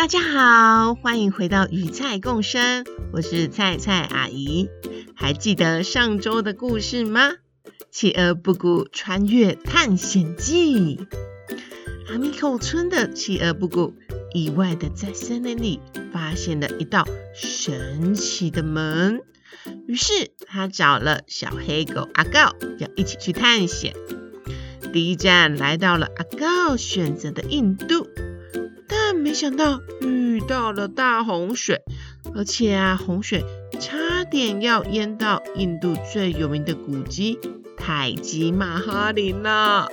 大家好，欢迎回到与菜共生，我是菜菜阿姨。还记得上周的故事吗？企鹅布谷穿越探险记。阿米口村的企鹅布谷意外的在森林里发现了一道神奇的门，于是他找了小黑狗阿告，要一起去探险。第一站来到了阿告选择的印度。没想到遇到了大洪水，而且啊，洪水差点要淹到印度最有名的古迹泰姬玛哈林了。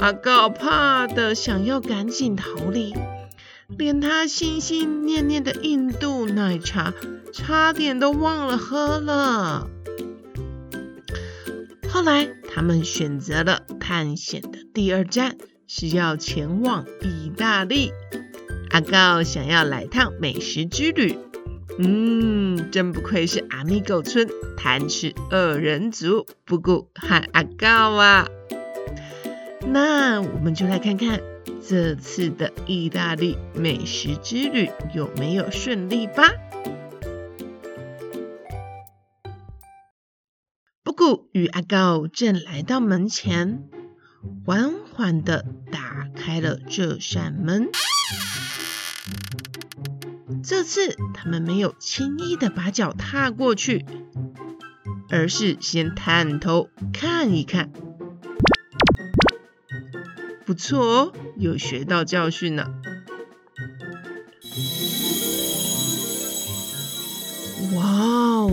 阿告怕的想要赶紧逃离，连他心心念念的印度奶茶差点都忘了喝了。后来，他们选择了探险的第二站。是要前往意大利，阿告想要来趟美食之旅。嗯，真不愧是阿米狗村贪吃二人组，布谷和阿告啊。那我们就来看看这次的意大利美食之旅有没有顺利吧。布谷与阿告正来到门前。缓缓地打开了这扇门。这次他们没有轻易地把脚踏过去，而是先探头看一看。不错哦，有学到教训了。哇哦，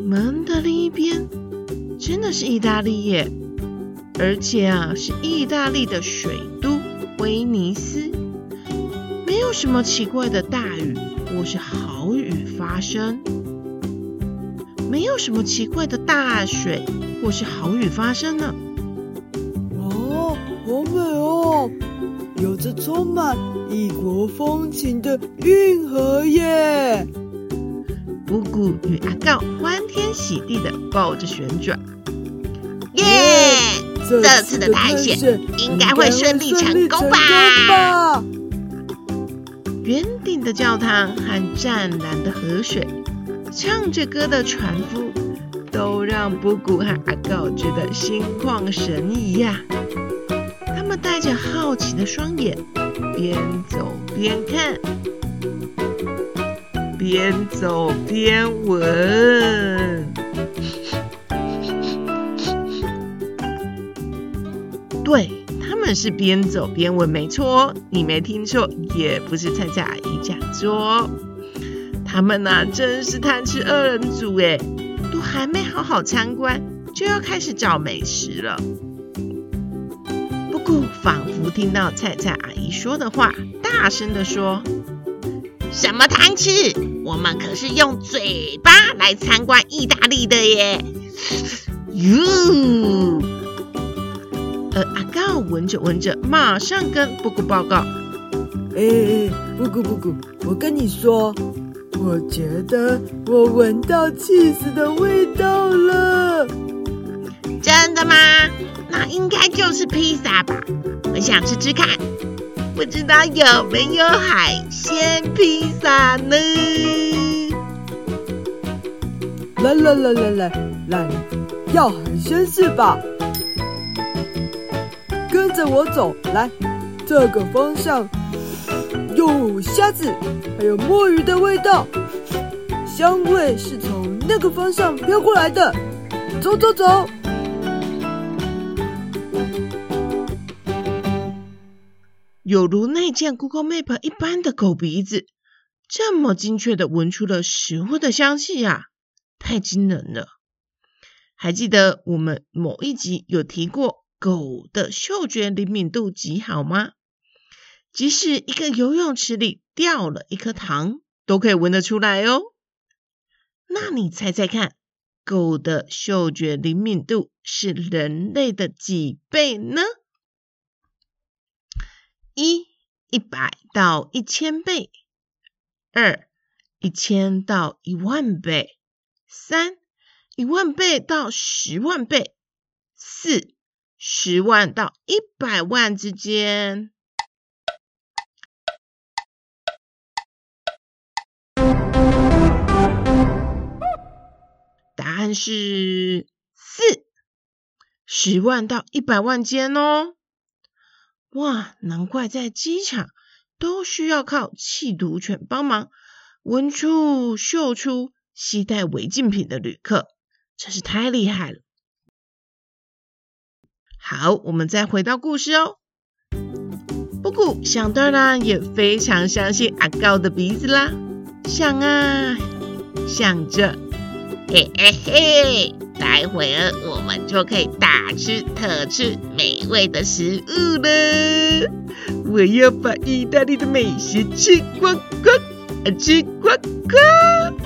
门的另一边真的是意大利耶！而且啊，是意大利的水都威尼斯，什么奇怪的大雨或是好雨发生，没有什么奇怪的大水或是好雨发生呢。哦，好美哦，有着充满异国风情的运河耶！姑姑与阿告欢天喜地的抱着旋转，耶、yeah!！这次的探险应该会顺利成功吧？圆顶的教堂和湛蓝的河水，唱着歌的船夫，都让布谷和阿告觉得心旷神怡呀。他们带着好奇的双眼，边走边看，边走边闻。他们是边走边闻，没错，你没听错，也不是菜菜阿姨讲错。他们呐、真是贪吃二人组哎，都还没好好参观，就要开始找美食了。布谷仿佛听到菜菜阿姨说的话，大声地说：“什么贪吃？我们可是用嘴巴来参观意大利的耶！”哟。而阿告闻着闻着，马上跟布谷报告：“哎哎，布谷布谷，我跟你说，我觉得我闻到气死的味道了。”真的吗？那应该就是披萨吧？我想吃吃看，不知道有没有海鲜披萨呢？来来来来来来，要海鲜是吧？跟着我走，来，这个方向有虾子，还有墨鱼的味道，香味是从那个方向飘过来的。走走走，有如内建 Google Map 一般的狗鼻子，这么精确的闻出了食物的香气呀，太惊人了！还记得我们某一集有提过？狗的嗅觉灵敏度极好吗？即使一个游泳池里掉了一颗糖，都可以闻得出来哦。那你猜猜看，狗的嗅觉灵敏度是人类的几倍呢？一，一百到一千倍；二，一千到一万倍；三，一万倍到十万倍；四，十万到一百万之间。答案是四，十万到一百万间哦。哇，难怪在机场都需要靠缉毒犬帮忙闻出、嗅出携带违禁品的旅客，真是太厉害了。好，我们再回到故事哦。布谷想当然也非常相信阿高的鼻子啦，想啊想着，嘿嘿嘿，待会儿我们就可以大吃特吃美味的食物了。我要把意大利的美食吃光光，吃光光。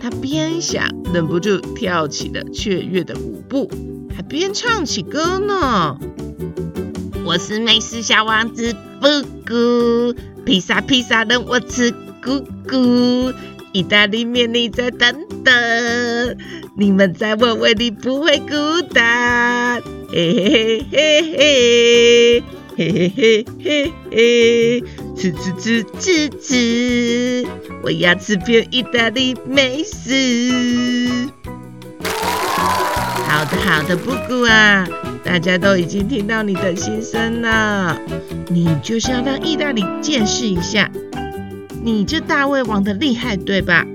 他边想，忍不住跳起了雀跃的舞步。还边唱起歌呢。我是美食小王子布谷，披萨披萨让我吃咕咕，意大利面你在等等，你们在我胃里不会孤单。嘿嘿嘿嘿嘿嘿嘿嘿嘿，吃吃吃吃吃，我要吃遍意大利美食。好的，好的，布谷啊，大家都已经听到你的心声了。你就是要让意大利见识一下，你这大胃王的厉害，对吧？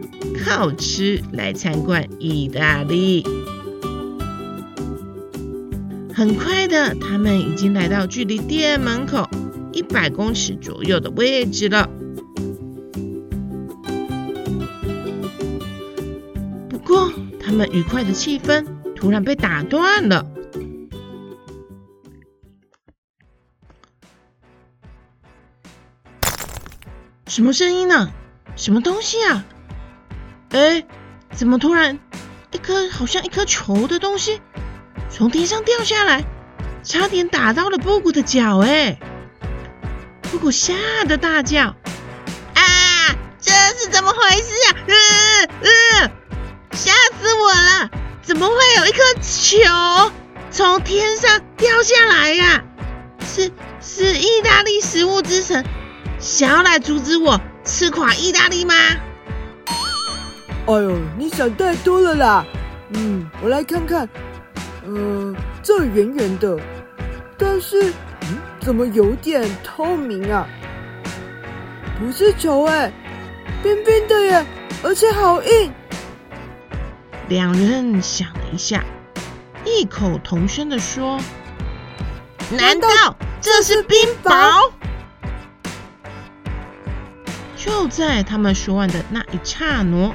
靠吃来参观意大利。很快的，他们已经来到距离店门口一百公尺左右的位置了。不过，他们愉快的气氛。突然被打断了，什么声音呢？什么东西啊？哎，怎么突然一颗好像一颗球的东西从天上掉下来，差点打到了布谷的脚？哎，布谷吓得大叫：“啊，这是怎么回事啊？嗯嗯，吓死我了！”怎么会有一颗球从天上掉下来呀？是是意大利食物之神想要来阻止我吃垮意大利吗？哎呦，你想太多了啦！嗯，我来看看，呃，这圆圆的，但是嗯，怎么有点透明啊？不是球哎，冰冰的耶，而且好硬。两人想了一下，异口同声地说：“难道这是冰雹？”就在他们说完的那一刹那，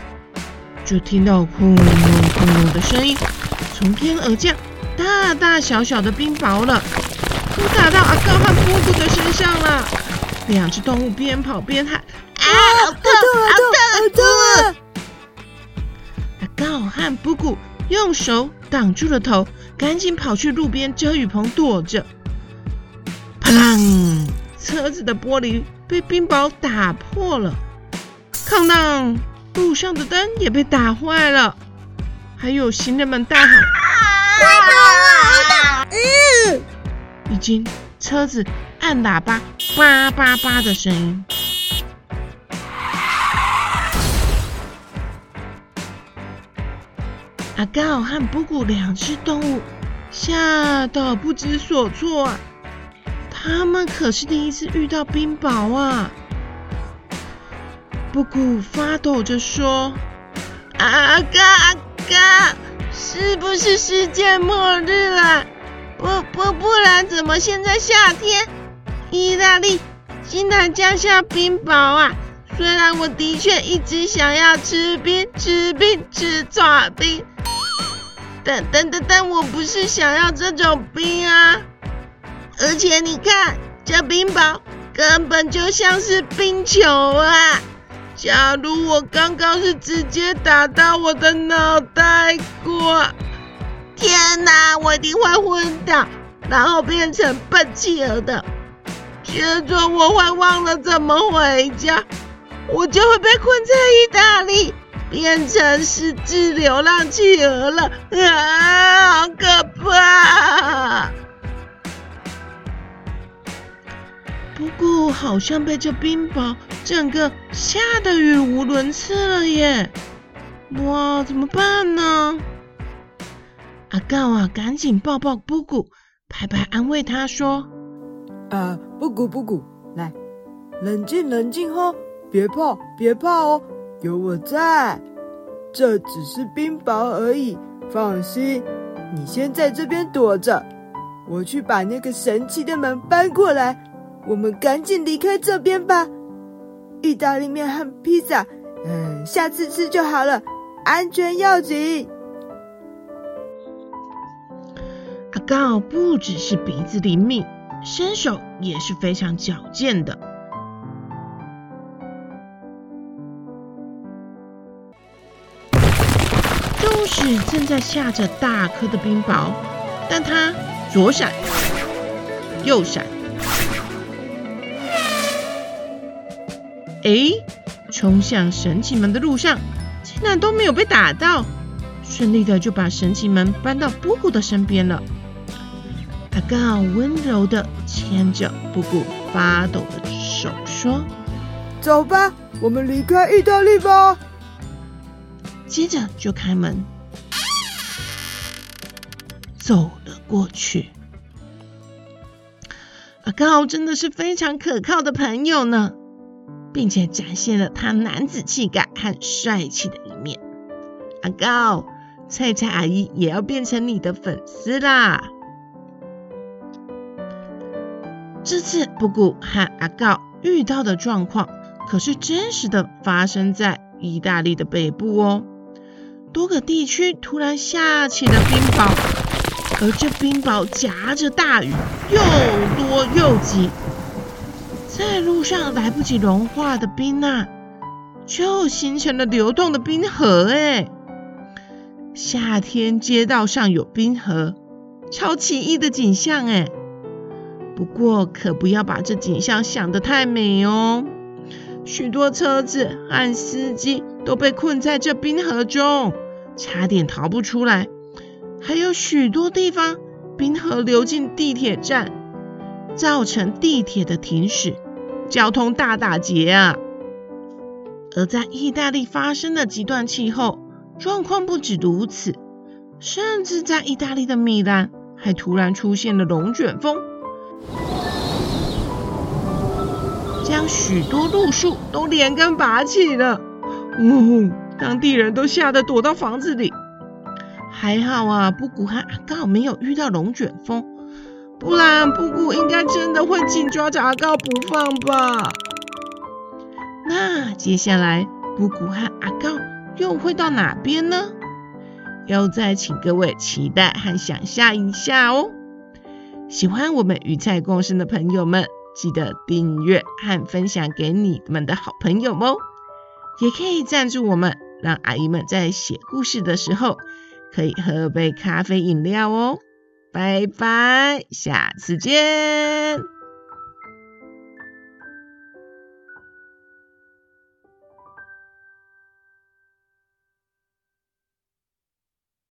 就听到轰隆轰隆的声音从天而降，大大小小的冰雹了，都打到阿高和布谷的身上了。两只动物边跑边喊：“啊，用手挡住了头，赶紧跑去路边遮雨棚躲着。啪啷！车子的玻璃被冰雹打破了。哐当！路上的灯也被打坏了。还有行人们大喊：“太痛了！”嗯，已经车子按喇叭叭叭叭的声音。阿高和布谷两只动物吓到不知所措啊！他们可是第一次遇到冰雹啊！布谷发抖着说：“阿高，阿高，是不是世界末日了？不不，不然怎么现在夏天，意大利竟然降下冰雹啊？虽然我的确一直想要吃冰，吃冰，吃爪冰。”等等等等，我不是想要这种冰啊！而且你看，这冰雹根本就像是冰球啊！假如我刚刚是直接打到我的脑袋过，天哪，我一定会昏倒，然后变成笨企鹅的。接着我会忘了怎么回家，我就会被困在意大利，变成失智流浪企鹅了啊！好可怕！不过好像被这冰雹整个吓得语无伦次了耶！哇，怎么办呢？阿告啊，赶紧抱抱布谷，拍拍安慰他说。啊，布谷布谷，来，冷静冷静哈，别怕别怕哦，有我在，这只是冰雹而已，放心，你先在这边躲着，我去把那个神奇的门搬过来，我们赶紧离开这边吧。意大利面和披萨，嗯，下次吃就好了，安全要紧。阿高不只是鼻子灵敏。身手也是非常矫健的。纵使正在下着大颗的冰雹，但它左闪右闪，哎，冲向神奇门的路上，竟然都没有被打到，顺利的就把神奇门搬到布谷的身边了。阿告温柔的牵着布谷发抖的手说：“走吧，我们离开意大利吧。”接着就开门走了过去。阿高真的是非常可靠的朋友呢，并且展现了他男子气概和帅气的一面。阿高，菜菜阿姨也要变成你的粉丝啦！这次布谷和阿告遇到的状况，可是真实的发生在意大利的北部哦。多个地区突然下起了冰雹，而这冰雹夹着大雨，又多又急，在路上来不及融化的冰啊，就形成了流动的冰河。哎，夏天街道上有冰河，超奇异的景象哎。不过，可不要把这景象想得太美哦。许多车子和司机都被困在这冰河中，差点逃不出来。还有许多地方，冰河流进地铁站，造成地铁的停驶，交通大打劫啊。而在意大利发生的极端气候状况不止如此，甚至在意大利的米兰，还突然出现了龙卷风。将许多路树都连根拔起了，呜！当地人都吓得躲到房子里。还好啊，布谷和阿告没有遇到龙卷风，不然布谷应该真的会紧抓着阿告不放吧？那接下来布谷和阿告又会到哪边呢？要再请各位期待和想象一下哦。喜欢我们鱼菜共生的朋友们，记得订阅和分享给你们的好朋友哦。也可以赞助我们，让阿姨们在写故事的时候可以喝杯咖啡饮料哦。拜拜，下次见。